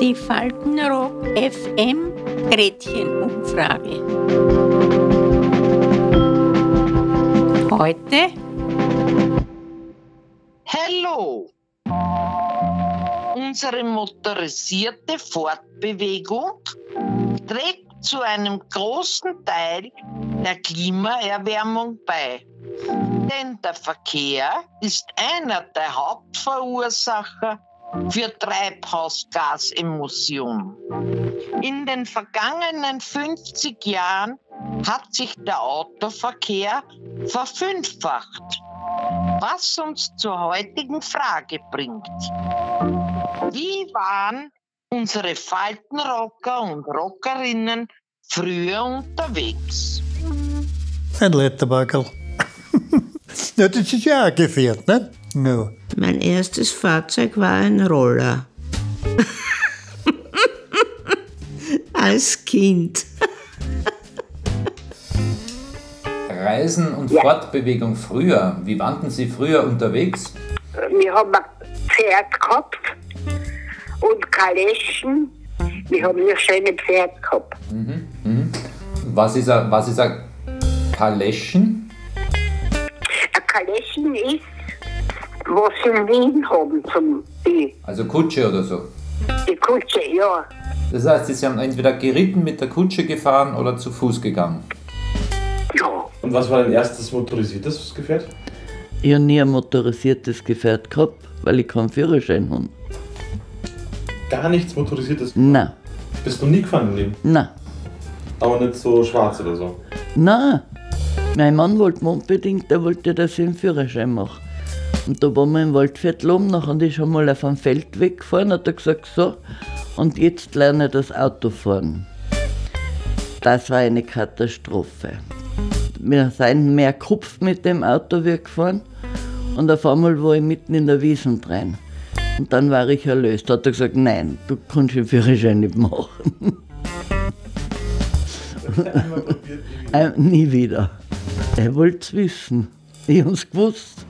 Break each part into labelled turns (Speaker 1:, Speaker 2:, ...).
Speaker 1: Die Faltenrock FM Gretchenumfrage. Heute
Speaker 2: Hallo! Unsere motorisierte Fortbewegung trägt zu einem großen Teil der Klimaerwärmung bei. Denn der Verkehr ist einer der Hauptverursacher für Treibhausgasemissionen. In den vergangenen 50 Jahren hat sich der Autoverkehr verfünffacht, was uns zur heutigen Frage bringt. Wie waren unsere Faltenrocker und Rockerinnen früher unterwegs?
Speaker 3: Ein Letterbagel. ja, das ist ja auch Gefährt, ne? Ja.
Speaker 4: Mein erstes Fahrzeug war ein Roller. Als Kind.
Speaker 5: Reisen und Fortbewegung früher. Wie waren Sie früher unterwegs?
Speaker 6: Wir haben ein Pferd gehabt und Kaleschen. Wir haben ein schönes Pferd gehabt.
Speaker 5: Was ist ein, was ist ein Kaleschen?
Speaker 6: Kaleschen ist, was sie in Wien haben, zum, die,
Speaker 5: Also Kutsche oder so.
Speaker 6: die Kutsche, ja.
Speaker 5: Das heißt, Sie haben entweder geritten, mit der Kutsche gefahren oder zu Fuß gegangen.
Speaker 6: Ja,
Speaker 7: Und was war dein erstes motorisiertes Gefährt?
Speaker 8: Ich habe nie ein motorisiertes Gefährt gehabt, weil ich keinen Führerschein habe.
Speaker 7: Gar nichts motorisiertes.
Speaker 8: Nein,
Speaker 7: Bist du nie gefahren im Leben?
Speaker 8: nein,
Speaker 7: Aber nicht so schwarz oder so.
Speaker 8: nein. Mein Mann wollte unbedingt, der wollte, dass ich einen Führerschein mache. Und da waren wir im Waldviertel oben, nachher ist schon mal auf einem Feld weggefahren, hat er gesagt, so, und jetzt lerne ich das Autofahren. Das war eine Katastrophe. Wir sind mehr Kopf mit dem Auto wie gefahren und auf einmal war ich mitten in der Wiesen drin. Und dann war ich erlöst. Da hat er gesagt, nein, du kannst den Führerschein nicht machen. äh, nie wieder. Er wollte es wissen. Ich habe es gewusst.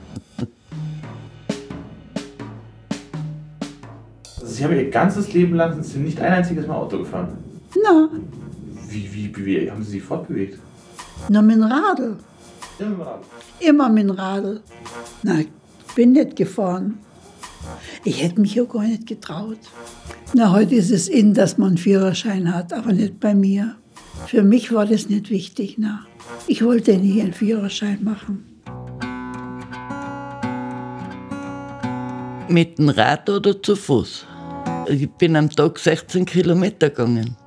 Speaker 7: Also Sie haben Ihr ganzes Leben lang sind Sie nicht ein einziges Mal Auto gefahren.
Speaker 9: Na,
Speaker 7: Wie, wie, wie, haben Sie sich fortbewegt?
Speaker 9: na mit dem Radl.
Speaker 7: Ja, mit dem Rad.
Speaker 9: Immer mit dem Radl. Na, ich bin nicht gefahren. Ich hätte mich ja gar nicht getraut. Na, heute ist es in, dass man einen Führerschein hat, aber nicht bei mir. Für mich war das nicht wichtig. Na. Ich wollte nie einen Führerschein machen.
Speaker 8: Mit dem Rad oder zu Fuß. Ich bin am Tag 16 Kilometer gegangen.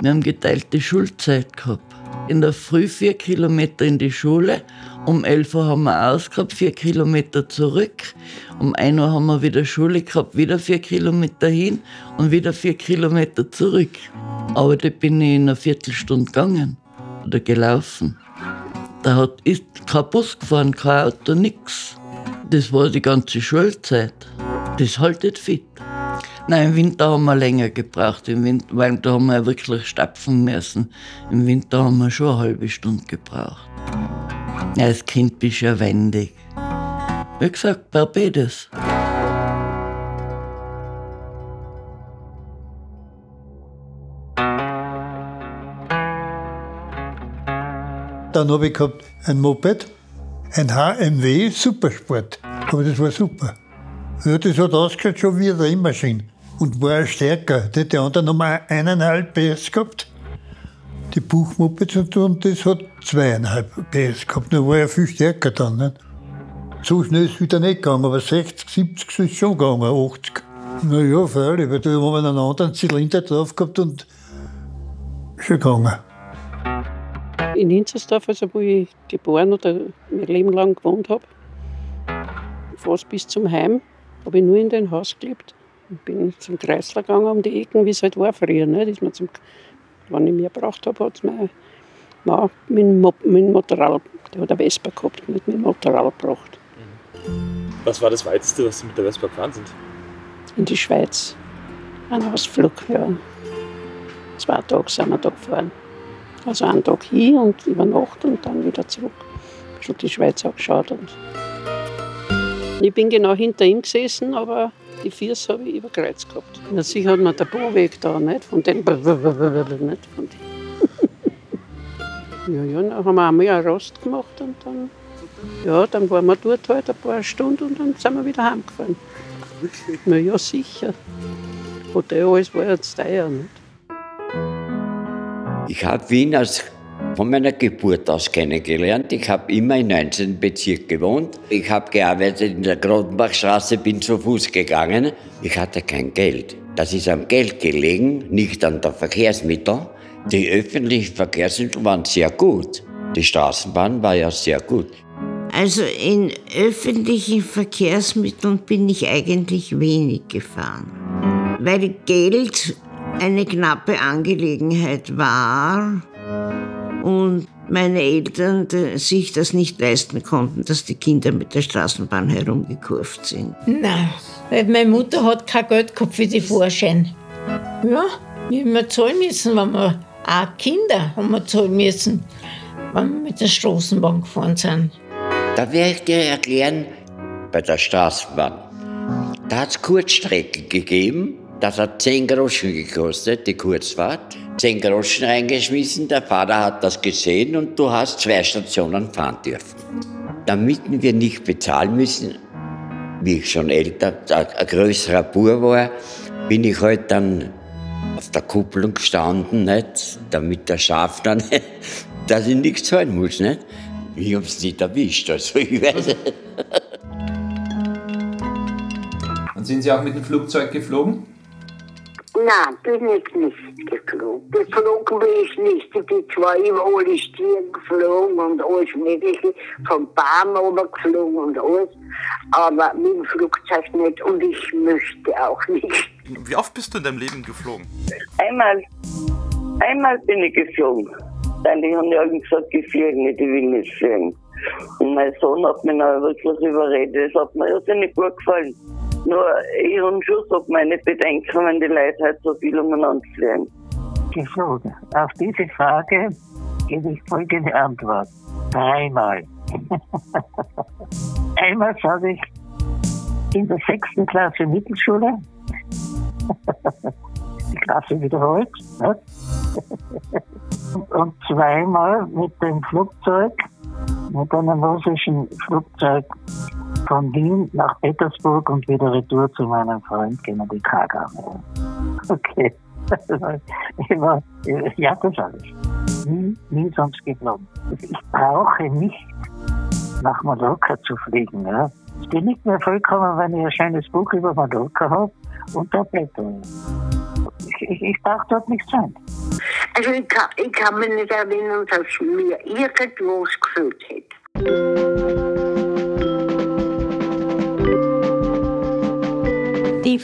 Speaker 8: Wir haben geteilte Schulzeit gehabt. In der Früh vier Kilometer in die Schule, um 11 Uhr haben wir ausgehabt, vier Kilometer zurück. Um 1 Uhr haben wir wieder Schule gehabt, wieder vier Kilometer hin und wieder vier Kilometer zurück. Aber da bin ich in einer Viertelstunde gegangen oder gelaufen. Da hat, ist kein Bus gefahren, kein Auto, nix. Das war die ganze Schulzeit. Das haltet fit. Nein, im Winter haben wir länger gebraucht, im Winter, weil da haben wir wirklich stapfen müssen. Im Winter haben wir schon eine halbe Stunde gebraucht. Als Kind bist du ja wendig. Wie gesagt, Barbados.
Speaker 3: Dann habe ich gehabt ein Moped, ein HMW Supersport. Aber das war super. Ja, das hat ausgeschaut schon wie eine Rennmaschine. Und war stärker. Die, die anderen haben auch eineinhalb PS gehabt. Die Buchmopeds und, und das hat zweieinhalb PS gehabt. Da war ja viel stärker dann. Nicht? So schnell ist es wieder nicht gegangen, aber 60, 70 ist schon gegangen, 80. Na ja, freilich, weil da haben wir einen anderen Zylinder drauf gehabt und schon gegangen.
Speaker 10: In Inzersdorf, also wo ich geboren oder mein Leben lang gewohnt habe, fast bis zum Heim, habe ich nur in dem Haus gelebt. Ich bin zum Kreisler gegangen um die Ecken, wie es halt war früher. Ne? Dass man zum, wenn ich mehr gebraucht habe, hat es mein Mann dem, Mo- dem Motorrad, der hat eine Vespa gehabt, mit dem Motorrad gebracht.
Speaker 7: Was war das Weiteste, was Sie mit der Vespa gefahren sind?
Speaker 10: In die Schweiz. Ein Ausflug, ja. Zwei Tage sind wir da gefahren. Also einen Tag hin und über Nacht und dann wieder zurück. Ein bisschen die Schweiz angeschaut. Und Ich bin genau hinter ihm gesessen, aber die Füße habe ich überkreuzt gehabt. Na, sicher hat mir der Po weg da, nicht? Von den. Nicht von den. ja, ja, dann haben wir einmal einen Rast gemacht und dann. Ja, dann waren wir dort halt ein paar Stunden und dann sind wir wieder heimgefahren. Na ja, sicher. Hotel, alles war jetzt teuer, nicht?
Speaker 11: Ich habe Wien als von meiner Geburt aus kennengelernt. Ich habe immer im 19. Bezirk gewohnt. Ich habe gearbeitet in der Grotenbachstraße, bin zu Fuß gegangen. Ich hatte kein Geld. Das ist am Geld gelegen, nicht an der Verkehrsmittel. Die öffentlichen Verkehrsmittel waren sehr gut. Die Straßenbahn war ja sehr gut.
Speaker 4: Also in öffentlichen Verkehrsmitteln bin ich eigentlich wenig gefahren, weil Geld eine knappe Angelegenheit war und meine Eltern sich das nicht leisten konnten, dass die Kinder mit der Straßenbahn herumgekurvt sind.
Speaker 1: Nein, weil meine Mutter hat kein Geld gehabt für die Vorschein. Ja, wir haben zahlen müssen, wenn wir auch Kinder haben wir zahlen müssen, wenn wir mit der Straßenbahn gefahren sind.
Speaker 11: Da werde ich dir erklären, bei der Straßenbahn. Da hat es Kurzstrecken gegeben, das hat 10 Groschen gekostet, die Kurzfahrt. 10 Groschen reingeschmissen, der Vater hat das gesehen und du hast zwei Stationen fahren dürfen. Damit wir nicht bezahlen müssen, wie ich schon älter, ein größerer Bur war, bin ich halt dann auf der Kupplung gestanden, nicht? damit der Schaffner, dass ich nichts zahlen muss. Nicht? Ich hab's nicht erwischt, also ich weiß
Speaker 5: Und sind Sie auch mit dem Flugzeug geflogen?
Speaker 6: Nein, bin ich nicht geflogen. Geflogen bin ich nicht. Ich bin zwar über alle Stieren geflogen und alles Mögliche, vom Baum geflogen und alles, aber mit dem Flugzeug nicht und ich möchte auch nicht.
Speaker 12: Wie oft bist du in deinem Leben geflogen?
Speaker 13: Einmal. Einmal bin ich geflogen. Weil die haben ja gesagt, ich fliege nicht, ich will nicht fliegen. Und mein Sohn hat mich dann wirklich überredet. Das hat mir ja nicht gut gefallen. Nur ich habe schon so meine Bedenken, wenn die Leute halt so viel umeinander fliegen.
Speaker 14: Geflogen. Auf diese Frage gebe ich folgende Antwort. Dreimal. Einmal sage ich in der sechsten Klasse Mittelschule. Die Klasse wiederholt. Ne? Und zweimal mit dem Flugzeug, mit einem russischen Flugzeug von Wien nach Petersburg und wieder retour zu meinem Freund Kennedy Kagame. Okay. Immer, ja, das alles. Nie, nie sonst geflogen. Ich brauche nicht nach Mallorca zu fliegen. Ja. Ich bin nicht mehr vollkommen, wenn ich ein schönes Buch über Mallorca habe und da blätter ich. Ich, ich brauche dort nicht sein.
Speaker 6: Also ich kann, ich kann mich nicht erinnern, dass mir irgendwas gefällt hätte.